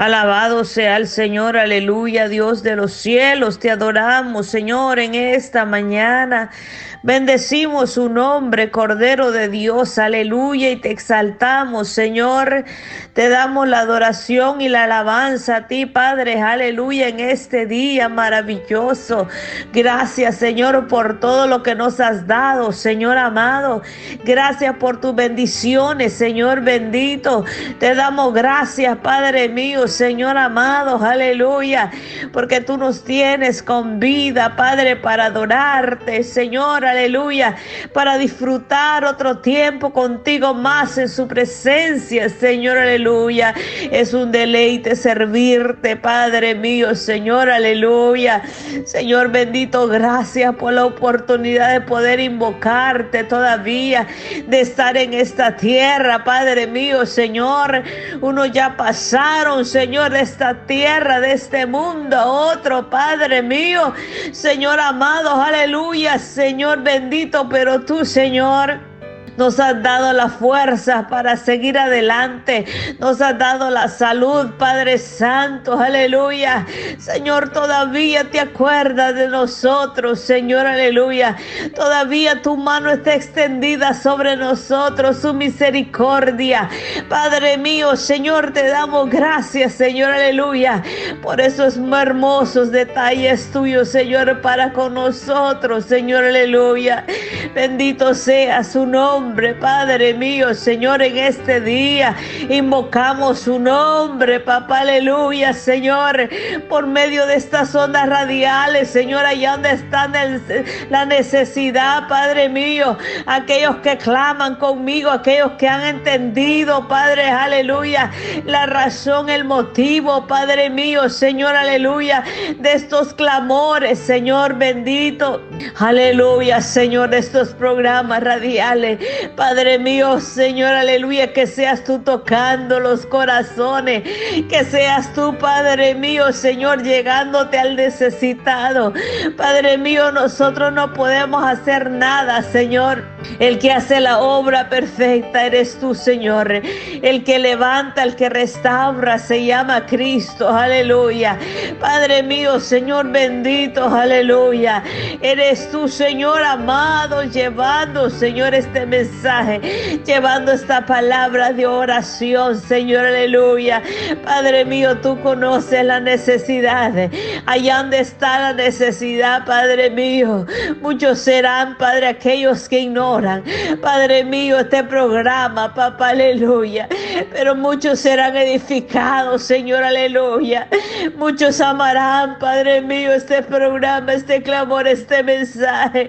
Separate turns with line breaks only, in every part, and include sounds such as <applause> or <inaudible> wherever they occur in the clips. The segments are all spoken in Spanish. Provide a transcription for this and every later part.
Alabado sea el Señor, aleluya, Dios de los cielos. Te adoramos, Señor, en esta mañana. Bendecimos su nombre, Cordero de Dios, aleluya, y te exaltamos, Señor. Te damos la adoración y la alabanza a ti, Padre, aleluya, en este día maravilloso. Gracias, Señor, por todo lo que nos has dado, Señor amado. Gracias por tus bendiciones, Señor bendito. Te damos gracias, Padre mío, Señor amado, aleluya, porque tú nos tienes con vida, Padre, para adorarte, Señor, aleluya, para disfrutar otro tiempo contigo más en su presencia, Señor, aleluya. Es un deleite servirte, Padre mío, Señor, aleluya. Señor bendito, gracias por la oportunidad de poder invocarte todavía, de estar en esta tierra, Padre mío, Señor. Uno ya pasaron, Señor de esta tierra, de este mundo, otro Padre mío, Señor amado, aleluya, Señor bendito, pero tú, Señor, nos has dado la fuerza para seguir adelante. Nos has dado la salud, Padre Santo. Aleluya. Señor, todavía te acuerdas de nosotros, Señor. Aleluya. Todavía tu mano está extendida sobre nosotros, su misericordia. Padre mío, Señor, te damos gracias, Señor. Aleluya. Por esos hermosos detalles tuyos, Señor, para con nosotros, Señor. Aleluya. Bendito sea su nombre. Padre mío, Señor, en este día invocamos su nombre, papá, aleluya, Señor, por medio de estas ondas radiales, Señor, allá donde está la necesidad, Padre mío, aquellos que claman conmigo, aquellos que han entendido, Padre, aleluya, la razón, el motivo, Padre mío, Señor, aleluya, de estos clamores, Señor bendito, aleluya, Señor, de estos programas radiales. Padre mío, Señor, aleluya, que seas tú tocando los corazones, que seas tú, Padre mío, Señor, llegándote al necesitado. Padre mío, nosotros no podemos hacer nada, Señor. El que hace la obra perfecta eres tú, Señor. El que levanta, el que restaura, se llama Cristo. Aleluya. Padre mío, Señor bendito, aleluya. Eres tú, Señor amado, llevando, Señor, este mensaje, llevando esta palabra de oración, Señor, aleluya. Padre mío, tú conoces la necesidad. Allá donde está la necesidad, Padre mío. Muchos serán, Padre, aquellos que ignoran Padre mío, este programa, papá, aleluya. Pero muchos serán edificados, Señor, aleluya. Muchos amarán, Padre mío, este programa, este clamor, este mensaje.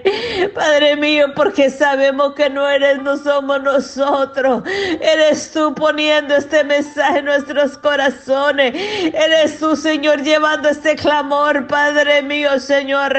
Padre mío, porque sabemos que no eres, no somos nosotros. Eres tú poniendo este mensaje en nuestros corazones. Eres tú, Señor, llevando este clamor, Padre mío, Señor,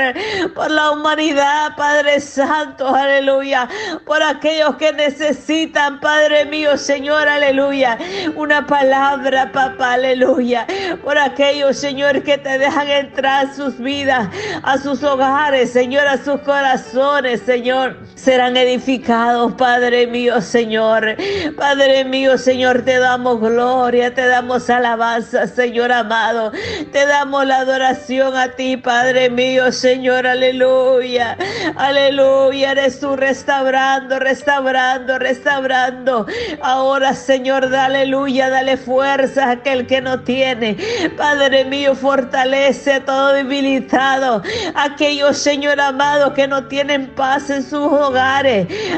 por la humanidad, Padre Santo, aleluya por aquellos que necesitan, Padre mío, Señor, aleluya. Una palabra, papá, aleluya. Por aquellos, Señor, que te dejan entrar a sus vidas, a sus hogares, Señor, a sus corazones, Señor. Serán edificados, Padre mío, Señor. Padre mío, Señor, te damos gloria, te damos alabanza, Señor amado. Te damos la adoración a ti, Padre mío, Señor, aleluya. Aleluya, eres restauración restaurando, restaurando, restaurando. Ahora, Señor, dale aleluya, dale fuerza a aquel que no tiene. Padre mío, fortalece a todo debilitado. Aquellos, Señor amado, que no tienen paz en sus hogares.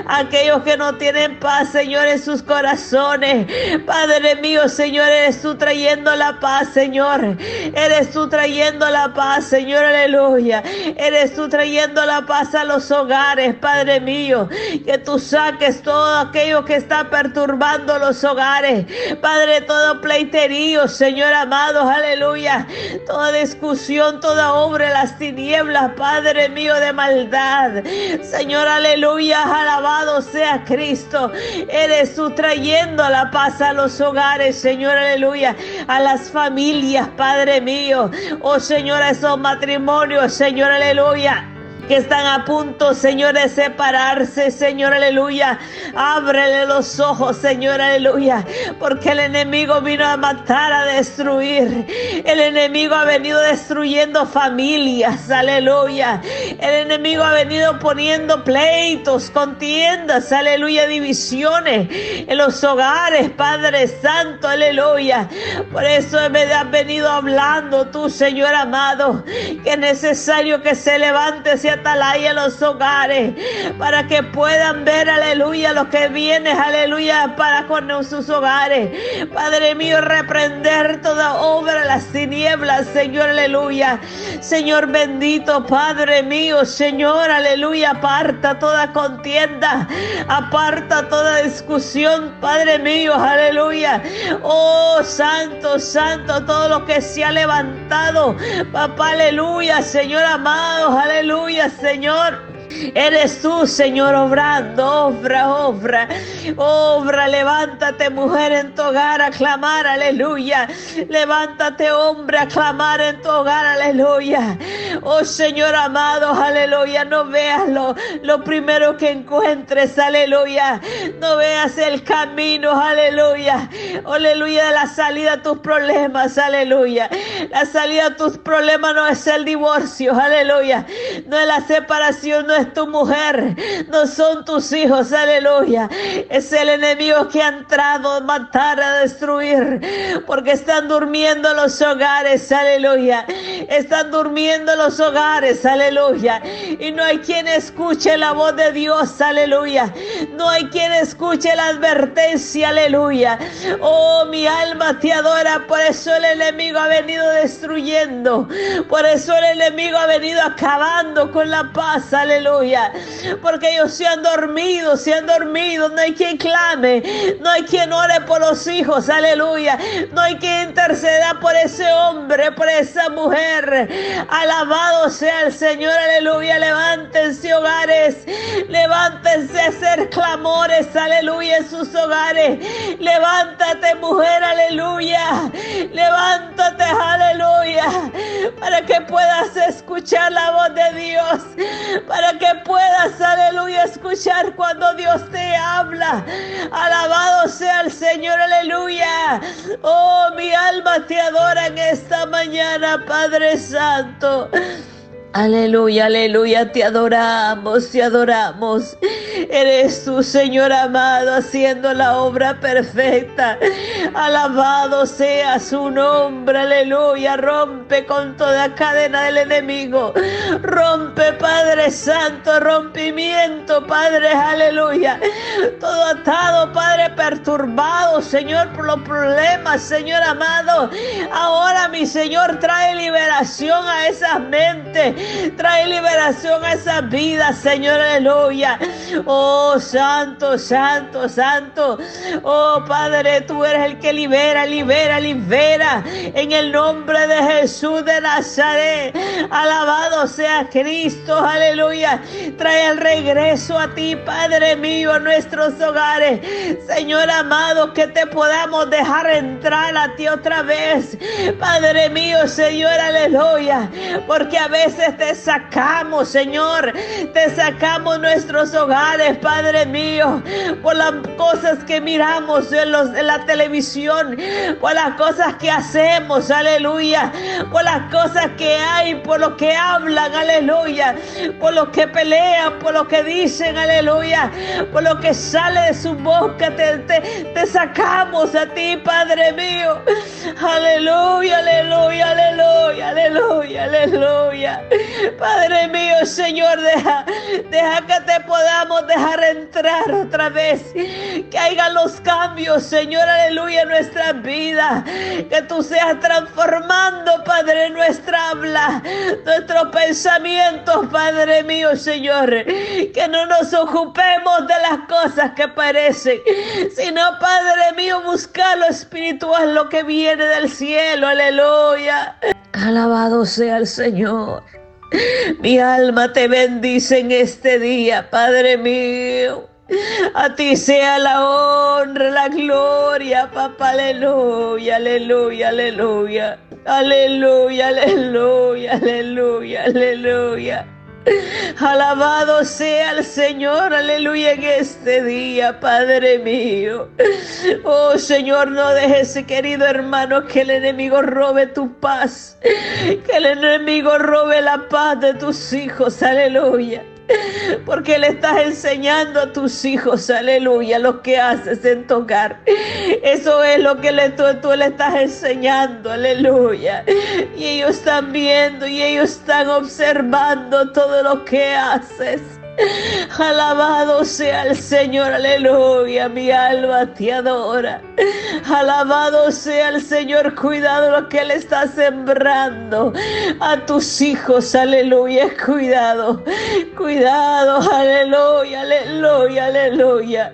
Aquellos que no tienen paz, Señor, en sus corazones. Padre mío, Señor, eres tú trayendo la paz, Señor. Eres tú trayendo la paz, Señor, aleluya. Eres tú trayendo la paz a los hogares, Padre mío que tú saques todo aquello que está perturbando los hogares. Padre, todo pleiterío, Señor amado, aleluya. Toda discusión, toda obra las tinieblas, Padre mío de maldad. Señor, aleluya, alabado sea Cristo. Eres tú trayendo la paz a los hogares, Señor, aleluya. A las familias, Padre mío. Oh Señor, a esos matrimonios, Señor, aleluya que están a punto, Señor, de separarse, Señor, aleluya. Ábrele los ojos, Señor, aleluya, porque el enemigo vino a matar, a destruir. El enemigo ha venido destruyendo familias, aleluya. El enemigo ha venido poniendo pleitos, contiendas, aleluya, divisiones en los hogares, Padre Santo, aleluya. Por eso me has venido hablando tú, Señor amado, que es necesario que se levante ese atalaya en los hogares para que puedan ver, aleluya, lo que viene, aleluya, para con sus hogares. Padre mío, reprender toda obra las tinieblas, Señor, aleluya. Señor bendito, Padre mío, Señor, aleluya, aparta toda contienda, aparta toda discusión, Padre mío, aleluya. Oh, Santo, Santo, todo lo que se ha levantado, papá, aleluya, Señor amado, aleluya, Señor. Eres tú, Señor, obrando, obra, obra, obra. Levántate, mujer, en tu hogar a clamar, aleluya. Levántate, hombre, a clamar en tu hogar, aleluya. Oh Señor amado, aleluya. No veas lo, lo primero que encuentres, aleluya. No veas el camino, aleluya. Aleluya, la salida a tus problemas, aleluya. La salida a tus problemas no es el divorcio, aleluya. No es la separación, no es tu mujer, no son tus hijos, aleluya. Es el enemigo que ha entrado a matar, a destruir, porque están durmiendo los hogares, aleluya. Están durmiendo los hogares, aleluya. Y no hay quien escuche la voz de Dios, aleluya. No hay quien escuche la advertencia, aleluya. Oh, mi alma te adora, por eso el enemigo ha venido destruyendo. Por eso el enemigo ha venido acabando con la paz, aleluya. Porque ellos se han dormido, se han dormido. No hay quien clame, no hay quien ore por los hijos, aleluya. No hay quien interceda por ese hombre, por esa mujer. Alabado sea el Señor, aleluya. Levántense hogares, levántense clamores, aleluya, en sus hogares. Levántate, mujer, aleluya. Levántate, aleluya, para que puedas escuchar la voz de Dios, para que puedas, aleluya, escuchar cuando Dios te habla. Alabado sea el Señor, aleluya. Oh, mi alma te adora en esta mañana, Padre Santo. Aleluya, aleluya, te adoramos, te adoramos. Eres tú, Señor amado, haciendo la obra perfecta. Alabado sea su nombre, aleluya. Rompe con toda cadena del enemigo. Rompe, Padre Santo, rompimiento, Padre, aleluya. Todo atado, Padre, perturbado, Señor, por los problemas, Señor amado. Ahora, mi Señor, trae liberación a esas mentes. Trae liberación a esa vida, Señor, aleluya. Oh, santo, santo, santo. Oh, Padre, tú eres el que libera, libera, libera. En el nombre de Jesús de Nazaret. Alabado sea Cristo, aleluya. Trae el regreso a ti, Padre mío, a nuestros hogares. Señor amado, que te podamos dejar entrar a ti otra vez. Padre mío, Señor, aleluya. Porque a veces te sacamos, Señor. Te sacamos nuestros hogares, Padre mío, por las cosas que miramos en, los, en la televisión, por las cosas que hacemos, aleluya, por las cosas que hay, por lo que hablan, aleluya, por lo que pelean, por lo que dicen, aleluya, por lo que sale de su boca, te, te, te sacamos a ti, Padre mío. Aleluya, aleluya, aleluya, aleluya, aleluya. Padre mío, Señor, deja, deja que te podamos dejar entrar otra vez. Que haya los cambios, Señor, aleluya, en nuestra vida. Que tú seas transformando, Padre, nuestra habla, nuestros pensamientos, Padre mío, Señor. Que no nos ocupemos de las cosas que parecen, sino, Padre mío, buscar lo espiritual, lo que viene del cielo, aleluya. Alabado sea el Señor. Mi alma te bendice en este día, Padre mío. A ti sea la honra, la gloria, papá. Aleluya, aleluya, aleluya. Aleluya, aleluya, aleluya, aleluya. Alabado sea el Señor, aleluya, en este día, Padre mío. Oh Señor, no dejes, querido hermano, que el enemigo robe tu paz, que el enemigo robe la paz de tus hijos, aleluya. Porque le estás enseñando a tus hijos, aleluya, lo que haces en tocar. Eso es lo que le, tú, tú le estás enseñando, aleluya. Y ellos están viendo y ellos están observando todo lo que haces. Alabado sea el Señor, aleluya, mi alma te adora. Alabado sea el Señor, cuidado lo que Él está sembrando a tus hijos, aleluya, cuidado, cuidado, aleluya, aleluya, aleluya.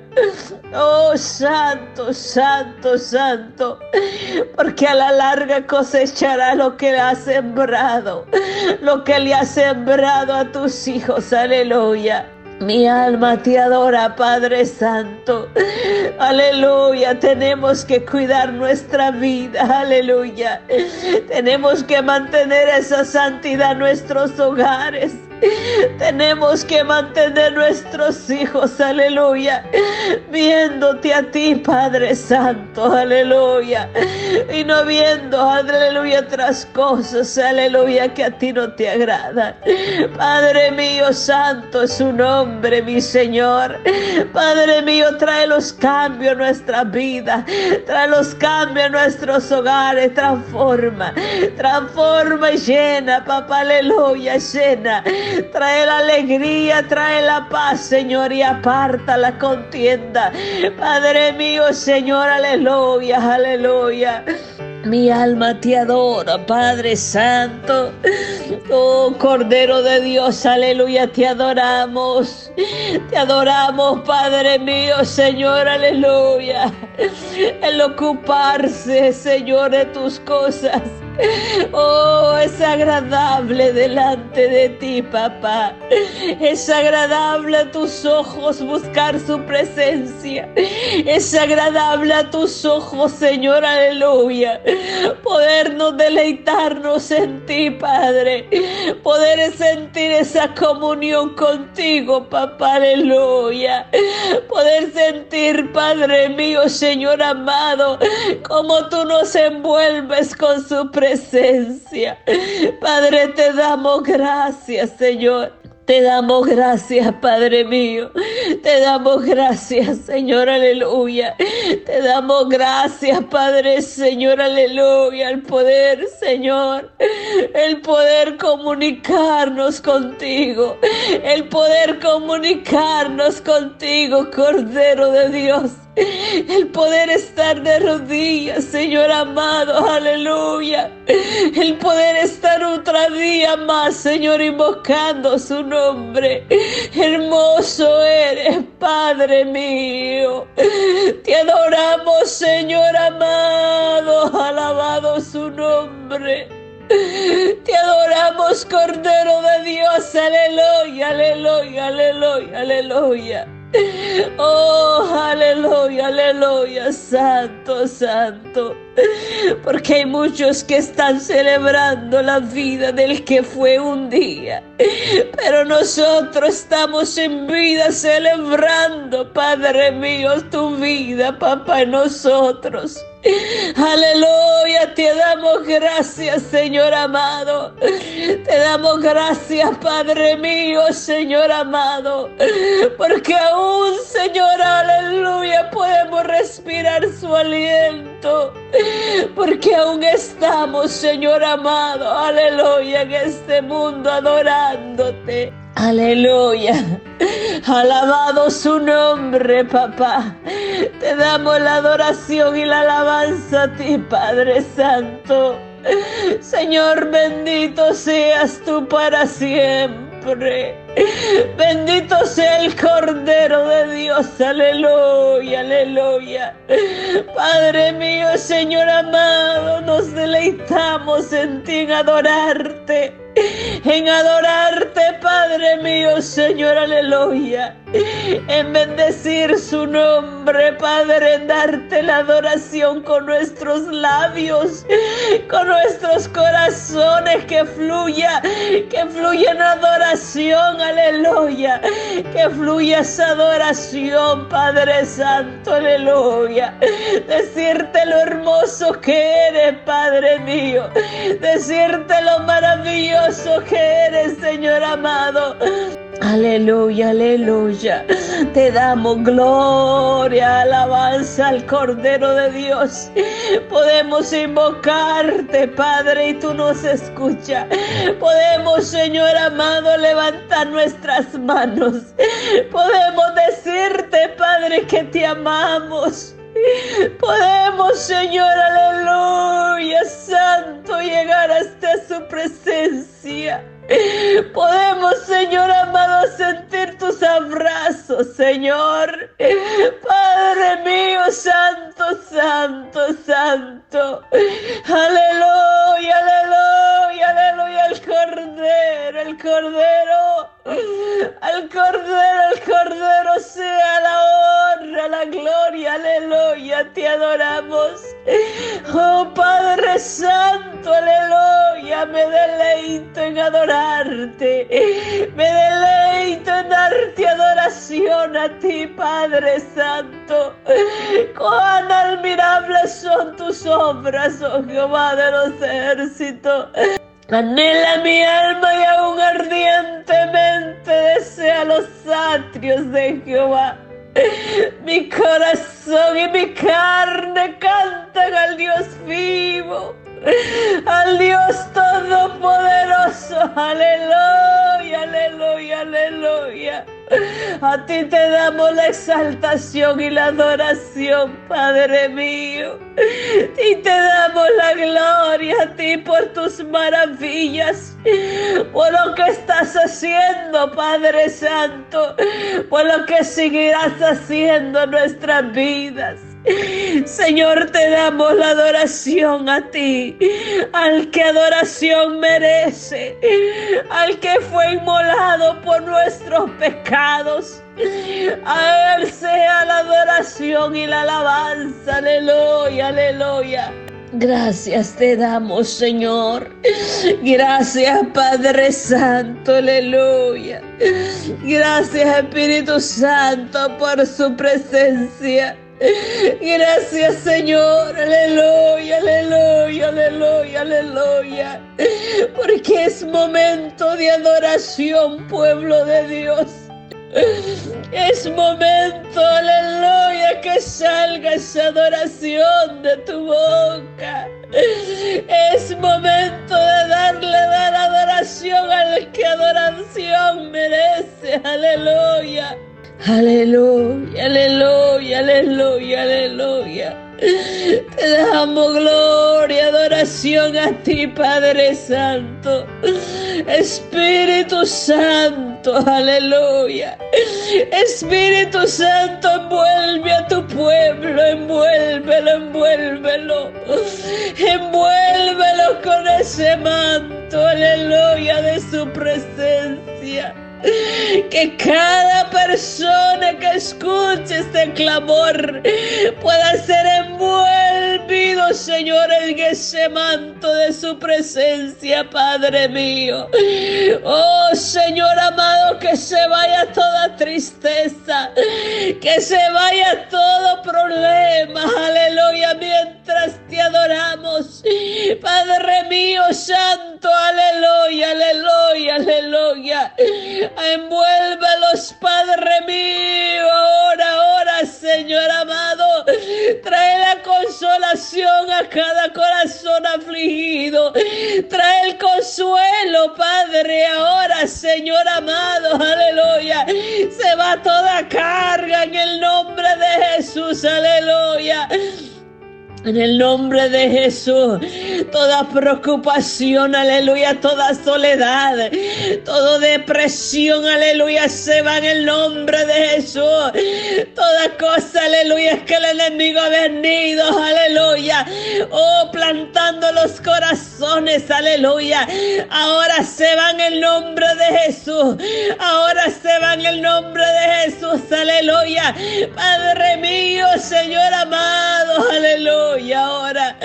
Oh, santo, santo, santo, porque a la larga cosechará lo que ha sembrado, lo que le ha sembrado a tus hijos, aleluya. Mi alma te adora, Padre Santo. Aleluya. Tenemos que cuidar nuestra vida. Aleluya. Tenemos que mantener esa santidad en nuestros hogares. <laughs> Tenemos que mantener nuestros hijos, aleluya, viéndote a ti, Padre Santo, aleluya, y no viendo, aleluya, otras cosas, aleluya, que a ti no te agradan. Padre mío, Santo es su nombre, mi Señor. Padre mío, trae los cambios a nuestra vida, trae los cambios a nuestros hogares, transforma, transforma y llena, papá, aleluya, llena Trae la alegría, trae la paz, Señor, y aparta la contienda. Padre mío, Señor, aleluya, aleluya. Mi alma te adora, Padre Santo. Oh Cordero de Dios, aleluya, te adoramos. Te adoramos, Padre mío, Señor, aleluya. El ocuparse, Señor, de tus cosas. Oh, es agradable delante de ti, papá. Es agradable a tus ojos buscar su presencia. Es agradable a tus ojos, Señor, aleluya. Podernos deleitarnos en ti, Padre. Poder sentir esa comunión contigo, papá, aleluya. Poder sentir, Padre mío, Señor amado, como tú nos envuelves con su presencia presencia. Padre, te damos gracias, Señor. Te damos gracias, Padre mío. Te damos gracias, Señor, aleluya. Te damos gracias, Padre, Señor, aleluya. El poder, Señor. El poder comunicarnos contigo. El poder comunicarnos contigo, Cordero de Dios. El poder estar de rodillas, Señor amado, aleluya. El poder estar otro día más, Señor, invocando su nombre. Hermoso eres, Padre mío. Te adoramos, Señor amado, alabado su nombre. Te adoramos, Cordero de Dios, aleluya, aleluya, aleluya, aleluya. Oh, aleluya, aleluya, santo, santo. <laughs> Porque hay muchos que están celebrando la vida del que fue un día. Pero nosotros estamos en vida celebrando, Padre mío, tu vida, papá, nosotros. Aleluya, te damos gracias, Señor amado. Te damos gracias, Padre mío, Señor amado. Porque aún, Señor, aleluya, podemos respirar su aliento. Porque aún estamos, Señor amado, aleluya, en este mundo adorándote. Aleluya. Alabado su nombre, papá. Te damos la adoración y la alabanza a ti, Padre Santo. Señor, bendito seas tú para siempre. <laughs> Bendito sea el Cordero de Dios, aleluya, aleluya. Padre mío, Señor amado, nos deleitamos en ti, en adorarte, en adorarte, Padre mío, Señor, aleluya. En bendecir su nombre, Padre, en darte la adoración con nuestros labios, con nuestros corazones, que fluya, que fluya en adoración, aleluya. Que fluya esa adoración, Padre Santo, aleluya. Decirte lo hermoso que eres, Padre mío. Decirte lo maravilloso que eres, Señor amado. Aleluya, aleluya. Te damos gloria, alabanza al Cordero de Dios. Podemos invocarte, Padre, y tú nos escuchas. Podemos, Señor amado, levantar nuestras manos. Podemos decirte, Padre, que te amamos. Podemos, Señor, aleluya, Santo, llegar hasta su presencia. Podemos, Señor amado, sentir tus abrazos, Señor. Padre mío, Santo, Santo, Santo. Aleluya, aleluya, aleluya, el Cordero, el Cordero. Al Cordero, al Cordero te adoramos. Oh Padre Santo, aleluya, me deleito en adorarte. Me deleito en darte adoración a ti, Padre Santo. Cuán admirables son tus obras, oh Jehová de los ejércitos. Anhela mi alma y aún ardientemente desea los atrios de Jehová. <laughs> Mi corazón y mi carne cantan al Dios vivo, al Dios todopoderoso. Aleluya, aleluya, aleluya. A ti te damos la exaltación y la adoración, Padre mío. Y te damos la gloria a ti por tus maravillas, por lo que estás haciendo, Padre Santo, por lo que seguirás haciendo en nuestras vidas. Señor, te damos la adoración a ti, al que adoración merece, al que fue inmolado por nuestros pecados. A Él sea la adoración y la alabanza, aleluya, aleluya. Gracias te damos, Señor. Gracias, Padre Santo, aleluya. Gracias, Espíritu Santo, por su presencia. Gracias Señor, aleluya, aleluya, aleluya, aleluya. Porque es momento de adoración, pueblo de Dios. Es momento, aleluya, que salga esa adoración de tu boca. Es momento de darle dar adoración al que adoración merece, aleluya. Aleluya, aleluya, aleluya, aleluya. Te damos gloria, adoración a ti, Padre Santo. Espíritu Santo, aleluya. Espíritu Santo, envuelve a tu pueblo, envuélvelo, envuélvelo. Envuélvelo con ese manto, aleluya, de su presencia. Que cada persona que escuche este clamor pueda ser envuelto, Señor, en ese manto de su presencia, Padre mío. Oh, Señor amado, que se vaya toda tristeza, que se vaya todo problema, aleluya, mientras te adoramos. Padre mío, Santo, aleluya, aleluya, aleluya. Envuélvelos, Padre mío, ahora, ahora, Señor amado. Trae la consolación a cada corazón afligido. Trae el consuelo, Padre, ahora, Señor amado, aleluya. Se va toda carga en el nombre de Jesús, aleluya. En el nombre de Jesús, toda preocupación, aleluya, toda soledad, toda depresión, aleluya, se va en el nombre de Jesús. Toda cosa, aleluya, es que el enemigo ha venido, aleluya, oh, plantando los corazones, aleluya. Ahora se va en el nombre de Jesús, ahora se va en el nombre de Jesús, aleluya. Padre mío, Señor amado, aleluya y ahora.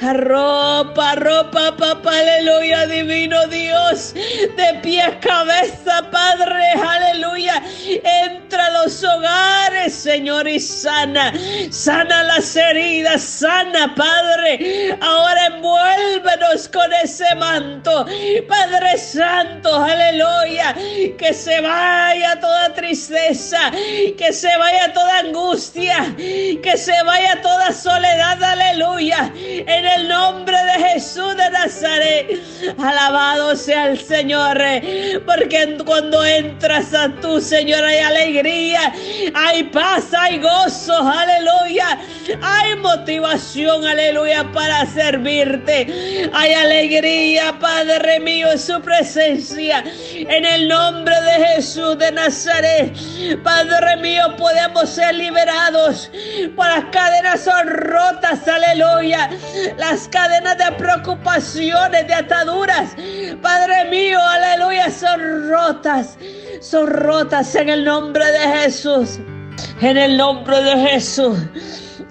Ropa, ropa, papá, aleluya, divino Dios. De pies, cabeza, Padre, aleluya. Entra a los hogares, Señor, y sana. Sana las heridas, sana, Padre. Ahora envuélvenos con ese manto. Padre Santo, aleluya. Que se vaya toda tristeza. Que se vaya toda angustia. Que se vaya toda soledad aleluya, en el nombre de Jesús de Nazaret. Alabado sea el Señor, porque cuando entras a tu Señor hay alegría, hay paz, hay gozo, aleluya. Hay motivación, aleluya, para servirte. Hay alegría, Padre mío, en su presencia. En el nombre de Jesús de Nazaret, Padre mío, podemos ser liberados. Por las cadenas son rotas aleluya. Las cadenas de preocupaciones, de ataduras, Padre mío, aleluya, son rotas. Son rotas en el nombre de Jesús. En el nombre de Jesús.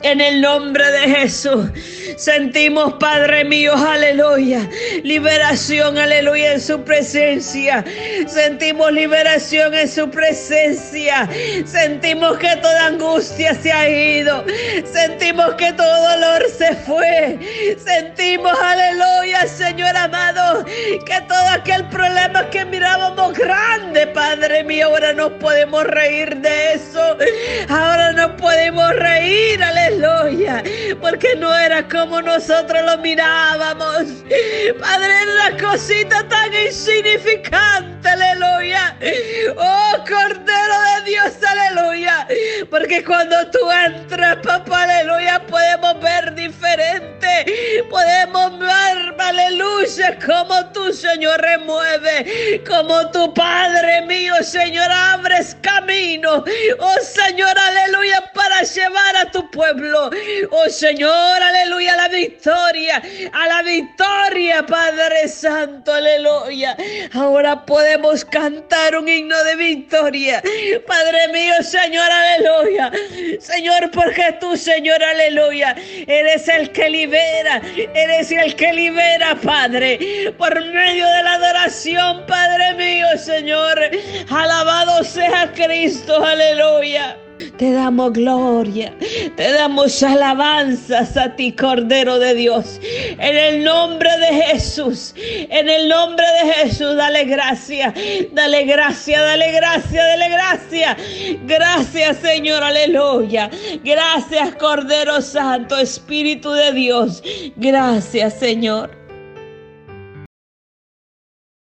En el nombre de Jesús. Sentimos, Padre mío, aleluya. Liberación, aleluya, en su presencia. Sentimos liberación en su presencia. Sentimos que toda angustia se ha ido. Sentimos que todo dolor se fue. Sentimos, aleluya, Señor amado, que todo aquel problema que mirábamos grande, Padre mío, ahora nos podemos reír de eso. Ahora nos podemos reír, aleluya, porque no era como nosotros lo mirábamos. Padre, una cosita tan insignificante, aleluya. Oh, Cordero de Dios, aleluya. Porque cuando tú entras, papá, aleluya, podemos ver diferente. Podemos ver, aleluya, como tu Señor remueve. Como tu Padre mío, Señor, abres camino. Oh, Señor, aleluya, para llevar a tu pueblo. Oh, Señor, aleluya a la victoria, a la victoria, Padre Santo, aleluya. Ahora podemos cantar un himno de victoria, Padre mío, Señor, aleluya. Señor, porque tú, Señor, aleluya, eres el que libera, eres el que libera, Padre, por medio de la adoración, Padre mío, Señor. Alabado sea Cristo, aleluya. Te damos gloria, te damos alabanzas a ti, Cordero de Dios. En el nombre de Jesús, en el nombre de Jesús, dale gracia, dale gracia, dale gracia, dale gracia. Gracias, Señor, aleluya. Gracias, Cordero Santo, Espíritu de Dios. Gracias, Señor.